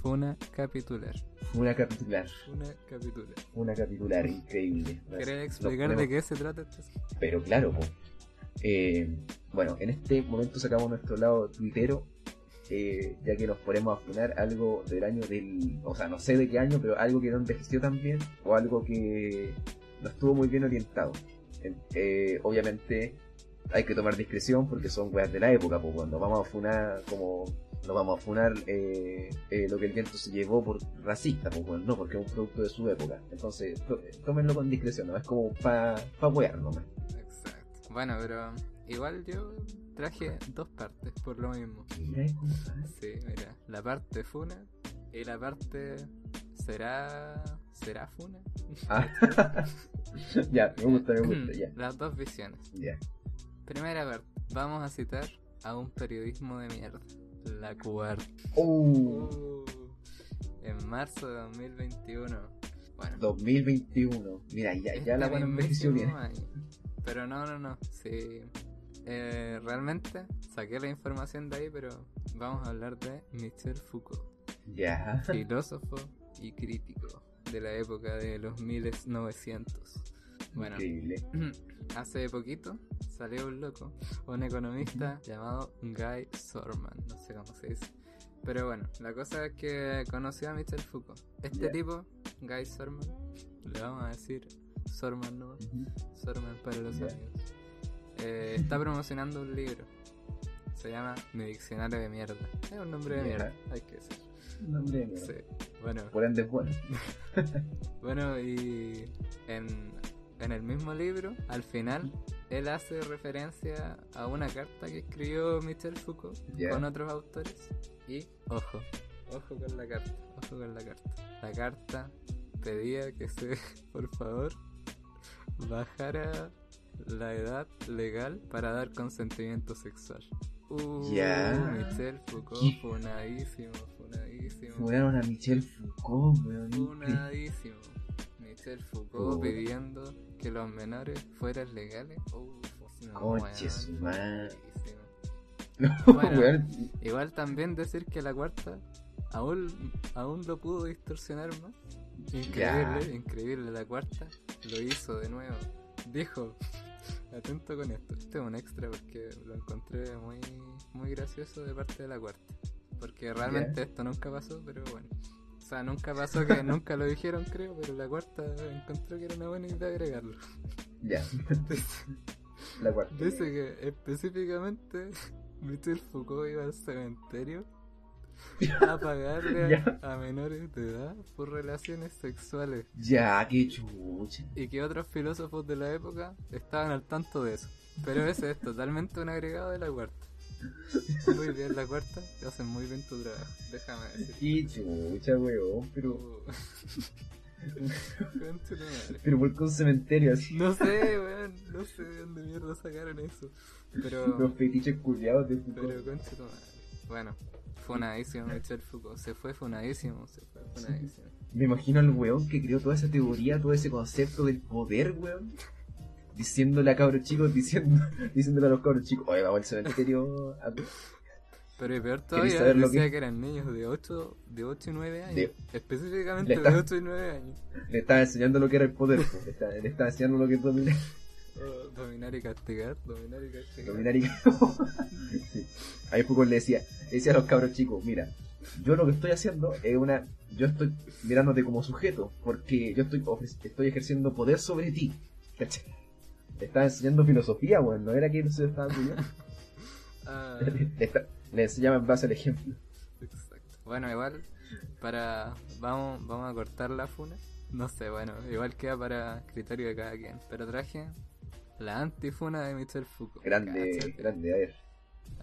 Funa Capitular. Una capitular, Funa Capitular. una capitular, increíble. ¿Querés explicar de qué se trata sección? Pero claro, po. Eh, bueno, en este momento sacamos nuestro lado tuitero eh, ya que nos ponemos a funar algo del año del, o sea, no sé de qué año, pero algo que no envejeció tan bien o algo que no estuvo muy bien orientado. Eh, obviamente hay que tomar discreción porque son weas de la época, pues cuando vamos a funar como no vamos a funar eh, eh, lo que el viento se llevó por racista, pues bueno, no, porque es un producto de su época. Entonces, tómenlo con discreción, ¿no? Es como para pa wear nomás. Exacto. Bueno, pero igual yo traje dos partes por lo mismo. Mira, Sí, mira, la parte funa y la parte será será funa. Ah. ya, me gusta, me gusta, ya. Las dos visiones. Ya. Primera parte, vamos a citar a un periodismo de mierda. La cuarta. Uh. En marzo de 2021. Bueno. 2021. Mira, ya, ya la buena. Pero no, no, no. Sí. Eh, realmente saqué la información de ahí, pero vamos a hablar de Michel Foucault. Ya. Filósofo y crítico de la época de los 1900. Bueno, Increíble. hace poquito salió un loco, un economista llamado Guy Sorman, no sé cómo se dice. Pero bueno, la cosa es que conoció a Michel Foucault. Este Ya. tipo, Guy Sorman, le vamos a decir Sorman no, Ujú. Sorman para los Ya. amigos. Eh, está promocionando un libro. Se llama Mi diccionario de mierda. Es un nombre de mierda, hay que decir. Nombre de mierda. Sí. Bueno, Por ende bueno. bueno, y en, en el mismo libro, al final, él hace referencia a una carta que escribió Michel Foucault con otros autores. Y, ojo, ojo con la carta, ojo con la carta. La carta pedía que se, por favor, bajara la edad legal para dar consentimiento sexual. Uh, Ya. Michel Foucault, funadísimo, funadísimo. Fueron a Michel Foucault, weón. Funadísimo. Michel Foucault pidiendo que los menores fueran legales. Uf, no, Bueno. weón. Igual también decir que la cuarta aún, aún lo pudo distorsionar más. Increíble, increíble. La cuarta lo hizo de nuevo. Dijo, atento con esto. Este es un extra porque lo encontré muy, muy gracioso de parte de la cuarta. Porque realmente esto nunca pasó, pero bueno. O sea, nunca pasó que nunca lo dijeron, creo, pero la cuarta encontró que era una buena idea agregarlo. Ya, la cuarta. dice que específicamente Michel Foucault iba al cementerio a pagarle a menores de edad por relaciones sexuales Ya, qué chucha. y que otros filósofos de la época estaban al tanto de eso. Pero ese es totalmente un agregado de la cuarta. Muy bien la cuarta, te hacen muy bien tu trabajo, déjame decir. Qué chucha, weón. Pero, Uh. Pero por qué un cementerio así. No sé, weón, no sé de dónde mierda sacaron eso. Pero... Los fetiches culiados de Pero Foucault. concha tu madre. Bueno, funadísimo Michel Foucault. Se fue funadísimo, se fue funadísimo. Me imagino al weón que creó toda esa teoría, todo ese concepto del poder, weón. Diciéndole a cabros chicos, diciendo, diciéndole a los cabros chicos, oye, vamos al cementerio a... Pero y peor ¿Queréis todavía, saber lo decía que- que... eran niños de 8, de 8 y 9 años. De- Específicamente está- de 8 y 9 años. Le estaba enseñando lo que era el poder, pues. le, estaba, le estaba enseñando lo que es dominar, Oh, dominar y castigar, dominar y castigar. dominar y... sí. Ahí Foucault le decía, le decía a los cabros chicos, mira, yo lo que estoy haciendo es una... Yo estoy mirándote como sujeto, porque yo estoy, estoy ejerciendo poder sobre ti. ¿Cachai? Estaba enseñando filosofía, weón, no era que se estaba enseñando. Ah, le, enseñaba en base al ejemplo. exacto. Bueno, igual, para. Vamos, vamos a cortar la funa. No sé, bueno, igual queda para criterio de cada quien. Pero traje la antifuna de Michel Foucault. Grande, Cáchate. grande, a ver.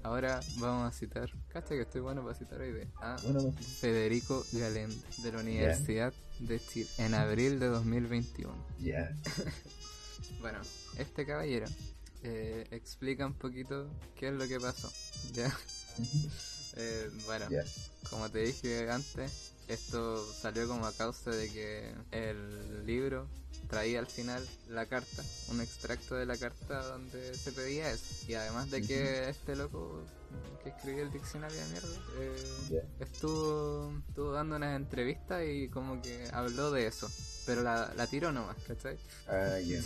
Ahora vamos a citar. Cacha que estoy bueno para citar hoy de. A Bueno, Federico Galende, de la Universidad de Chile, en abril de 2021. ya. Bueno, este caballero eh, explica un poquito qué es lo que pasó. ¿ya? Eh, bueno, como te dije antes, esto salió como a causa de que el libro traía al final la carta, un extracto de la carta donde se pedía eso. Y además de que este loco que escribió el diccionario de mierda eh, estuvo dando unas entrevistas y como que habló de eso. Pero la, la tiró nomás, ¿cachai? Ah, ya.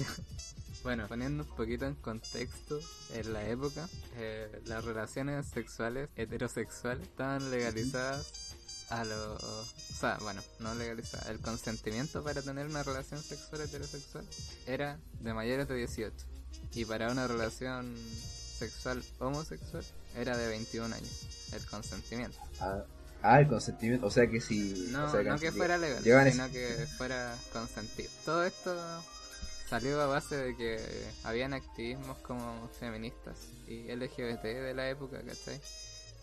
Bueno, poniendo un poquito en contexto, en la época, eh, las relaciones sexuales heterosexuales estaban legalizadas a los... O sea, bueno, no legalizadas. El consentimiento para tener una relación sexual heterosexual era de mayores de 18. Y para una relación sexual homosexual era de 21 años. El consentimiento. Ah, ah, el consentimiento. O sea que si. No, o sea, no que fuera legal, sino que fuera consentido. Todo esto salió a base de que habían activismos como feministas y LGBT de la época, ¿cachai?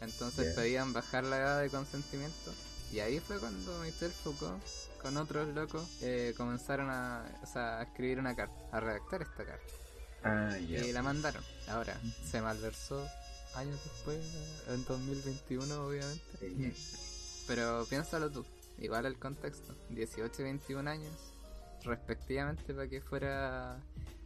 Entonces pedían bajar la edad de consentimiento. Y ahí fue cuando Michel Foucault, con otros locos, eh, comenzaron a, o sea, a escribir una carta, a redactar esta carta. Ah. Y la mandaron. Ahora, se malversó años después, en 2021 obviamente. Pero piénsalo tú, igual el contexto, 18 y 21 años, respectivamente para que fuera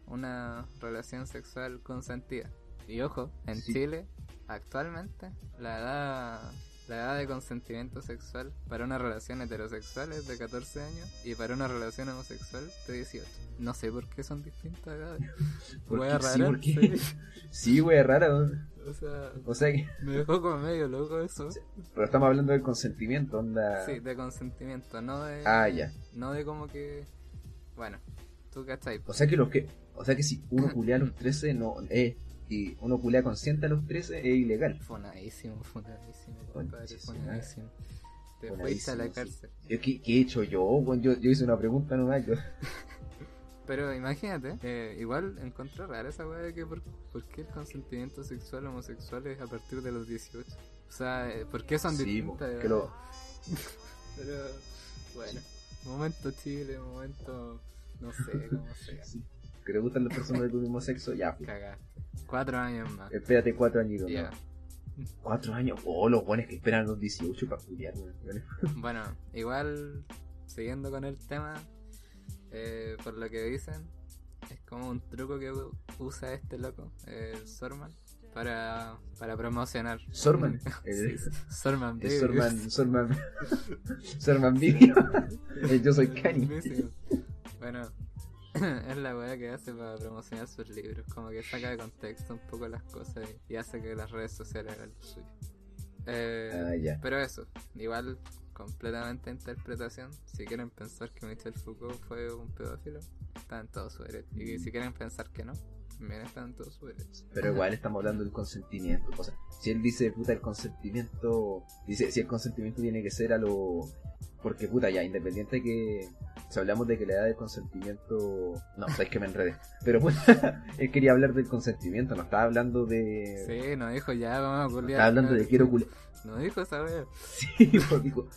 una relación sexual consentida. Y ojo, en Sí. Chile, actualmente, la edad, la edad de consentimiento sexual para una relación heterosexual es de 14 años y para una relación homosexual de 18. No sé por qué son distintas edades. ¿Por Wea qué? Sí, rara, ¿por qué? sí. Raro. O sea, O sea que. me dejó como medio loco eso. Pero estamos hablando del consentimiento, onda. Sí, de consentimiento, no de... Ah, ya. No de como que. Bueno, tú cachai. O sea que los que. O sea que si uno culea a los 13, no. Eh, y uno culea consciente a los 13 es ilegal. Funadísimo, funadísimo, compadre, funadísimo. Te fuiste a la sí. cárcel. ¿qué, qué he hecho yo? Bueno, yo? Yo hice una pregunta nomás. Yo. Pero imagínate, eh, igual encontré rara esa weá de que por, por qué el consentimiento sexual homosexual es a partir de los 18. O sea, eh, ¿por qué son Sí, distintas? po, que lo- Pero, bueno, momento Chile, momento. No sé, cómo sea. Sí. Que le gustan las personas de tu mismo sexo, ya. pues. Cagaste. Cuatro años más. Espérate cuatro añitos. ¿no? Ya. Cuatro años. Oh, los buenos que esperan los 18 para weón. Bueno, igual, siguiendo con el tema, eh, por lo que dicen, es como un truco que usa este loco, el Sorman, para, para promocionar. Sorman. Sí, El, Sorman, el baby. Sorman. Sorman. Sorman Video. El yo soy Kanye. Buenísimo. Bueno, es la weá que hace para promocionar sus libros, como que saca de contexto un poco las cosas y, y hace que las redes sociales hagan lo suyo. Eh, Ah, ya. Pero eso, igual completamente interpretación. Si quieren pensar que Michel Foucault fue un pedófilo, están en todo su derecho. Y si quieren pensar que no, también están en todo su derecho. Pero igual estamos hablando del consentimiento. O sea, si él dice, puta, el consentimiento. Dice, si el consentimiento tiene que ser a lo. Porque, puta, ya, independiente de que. Si hablamos de que la edad del consentimiento. No, sabes que me enredé. Pero, puta, él quería hablar del consentimiento, no estaba hablando de. Sí, no dijo ya, vamos a no culiar. estaba hablando de quiero culiar. No dijo esa wea. Sí, pues dijo.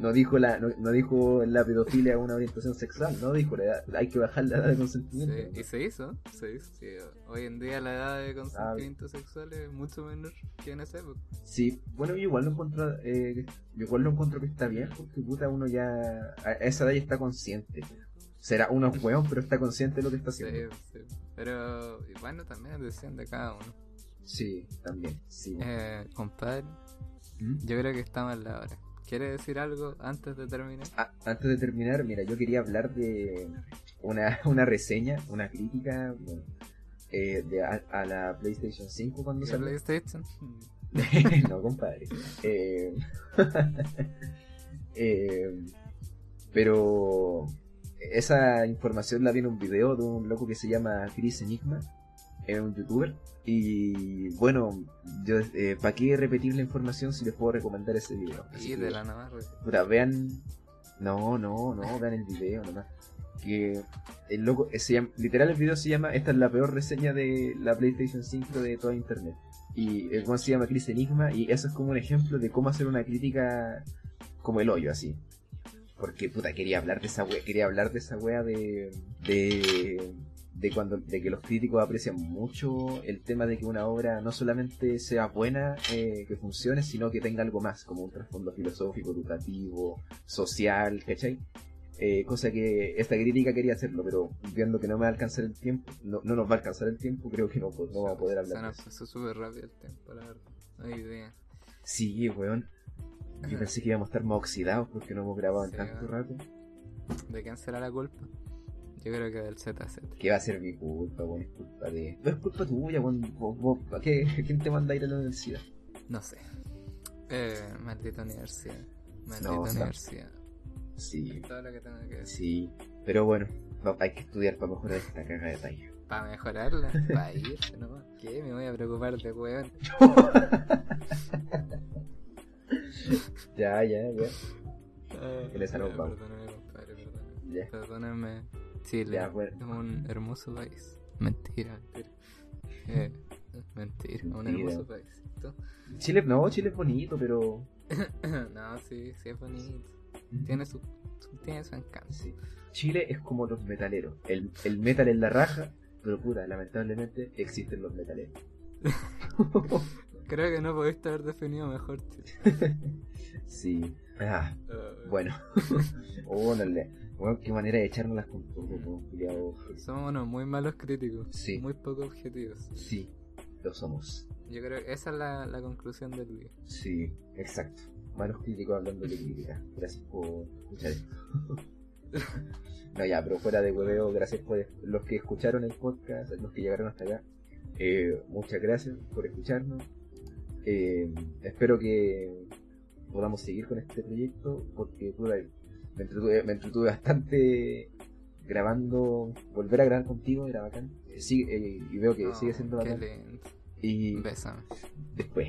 No dijo, la, no, no dijo la pedofilia una orientación sexual, no dijo la edad, hay que bajar la edad de consentimiento. Sí, y se hizo, se hizo. sí. Hoy en día la edad de consentimiento sexual es mucho menor que en esa época. Sí, bueno, yo igual lo encuentro, eh, yo igual lo encuentro que está bien, porque puta uno ya, a esa edad ya está consciente. Será uno es hueón, pero está consciente de lo que está Sí, haciendo. sí. Pero y bueno, también es decisión de cada uno. Sí, también, sí. Eh, compadre, ¿Mm? yo creo que estamos en la hora. ¿Quiere decir algo antes de terminar? Ah, antes de terminar, mira, yo quería hablar de una, una reseña, una crítica bueno, eh, de a, a la PlayStation 5 cuando ¿Qué salió. PlayStation? no, compadre. Eh, eh, pero esa información la vi en un video de un loco que se llama Chris Enigma, es un youtuber. Y bueno, yo ¿para qué repetir la información si les puedo recomendar ese video? Así Y que, de la güey. puta, vean. No, no, no, vean el video nomás. Que el loco, eh, se llama- literal el video se llama Esta es la peor reseña de la PlayStation 5 de toda internet. Y el one se llama Chris Enigma y eso es como un ejemplo de cómo hacer una crítica como el hoyo, así. Porque puta, quería hablar de esa wea, quería hablar de esa wea de, de, de cuando, de que los críticos aprecian mucho el tema de que una obra no solamente sea buena, eh, que funcione, sino que tenga algo más, como un trasfondo filosófico, educativo, social, ¿cachai? Eh, cosa que esta crítica quería hacerlo, pero viendo que no me va a alcanzar el tiempo, no, no nos va a alcanzar el tiempo, creo que no, po- no va a poder Se hablar de nos eso. pasó súper rápido el tiempo, la verdad. No hay idea. Sí, weón. Yo pensé que íbamos a estar más oxidados porque no hemos grabado en Sí, tanto weón. rato. ¿De quién será la culpa? Yo creo que del ZZ. Que va a ser mi culpa, weón, es culpa de... No es culpa tuya, weón, vos, vos, ¿a qué? ¿quién te manda a ir a la universidad? No sé. Eh, maldita universidad. Maldita No, universidad. Sí, Todo lo que tengo que decir. sí, pero bueno, hay que estudiar para mejorar esta caga de talla. Para mejorarla, para irse nomás. ¿Qué? Me voy a preocupar de weón. Ya, ya, ya, Ah, Que le salió un. Perdóname, compadre, perdóname. ya. Perdóname. Chile Ya, bueno. es un hermoso país. Mentira, mentira. Eh, mentira, un hermoso país. Chile, no, Chile es bonito, pero... no, sí, sí es bonito. Tiene su, su- tiene su encanto. Sí. Chile es como los metaleros. El, el metal es la raja, pero puta, lamentablemente existen los metaleros. Creo que no podéis haber definido mejor, Chile. Sí. Ah, Ah, bueno. oh, no le- bueno, qué manera de echárnoslas con culiao. Somos unos muy malos críticos. Sí. Muy poco objetivos. Sí, lo somos. Yo creo que esa es la, la conclusión del video. Sí, exacto. Malos críticos hablando de crítica. Gracias por escuchar esto. no, ya, pero fuera de hueveo, gracias por los que escucharon el podcast, los que llegaron hasta acá. Eh, muchas gracias por escucharnos. Eh, espero que podamos seguir con este proyecto porque puta, me, entretuve, me entretuve bastante grabando, volver a grabar contigo era bacán. Eh, sigue- eh, y veo que sigue siendo bacán. lindo. Y Bésame. después.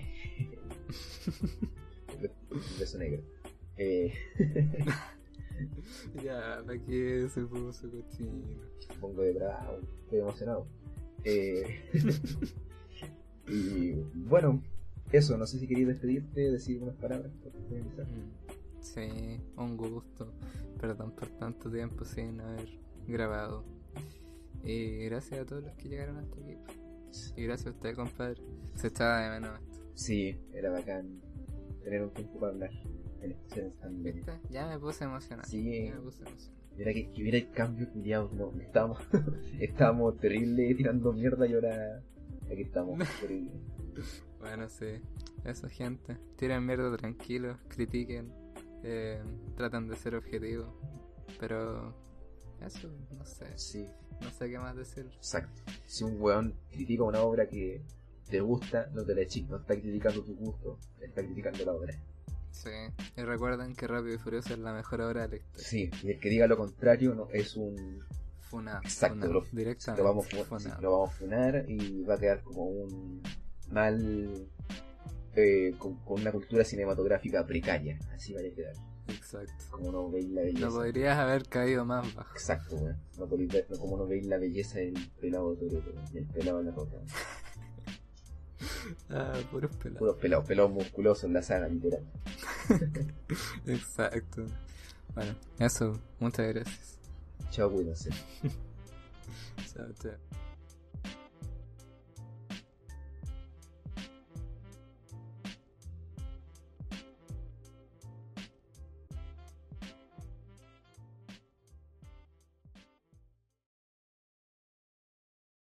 Un beso negro. Eh, Ya, ¿para qué se puso cochino? pongo de bravo, estoy emocionado. Eh, y bueno, eso, no sé si querías despedirte, decir unas palabras. para Sí, un gusto. Perdón por tanto tiempo sin haber grabado. Y gracias a todos los que llegaron hasta aquí. Y gracias a usted, compadre. Se echaba de menos esto. Sí, era bacán tener un tiempo para hablar en pandemia. ¿Viste? Ya me puse emocionado. Sí. Ya me puse emocionado. Mira que, que hubiera el cambio, culiados, no, estábamos, estábamos terrible tirando mierda y ahora aquí estamos, terrible. Bueno, sí. Eso, gente. Tiren mierda tranquilos, critiquen, eh, tratan de ser objetivos. Pero eso, no sé. Sí, No sé qué más decir. exacto. Si un weón critica una obra que te gusta, no te la eches, no está criticando tu gusto, está criticando la obra. Sí. Y recuerden que Rápido y Furioso es la mejor obra de la historia. Sí, y el que diga lo contrario no es un... Funado. Exacto, funado, lo, directamente. lo vamos, funado. sí, lo vamos a funar y va a quedar como un mal... eh, con, con una cultura cinematográfica precaria, así va a quedar, Exacto. como no veis la belleza. No podrías haber caído más bajo. Exacto, weón. No no, como no veis la belleza del pelado weón, del pelado de la roca. Ah, puros pelados. Puros pelados, pelados musculosos en la saga, literal. Exacto. Bueno, eso. Muchas gracias. Chao, cuídense. Chao, chao.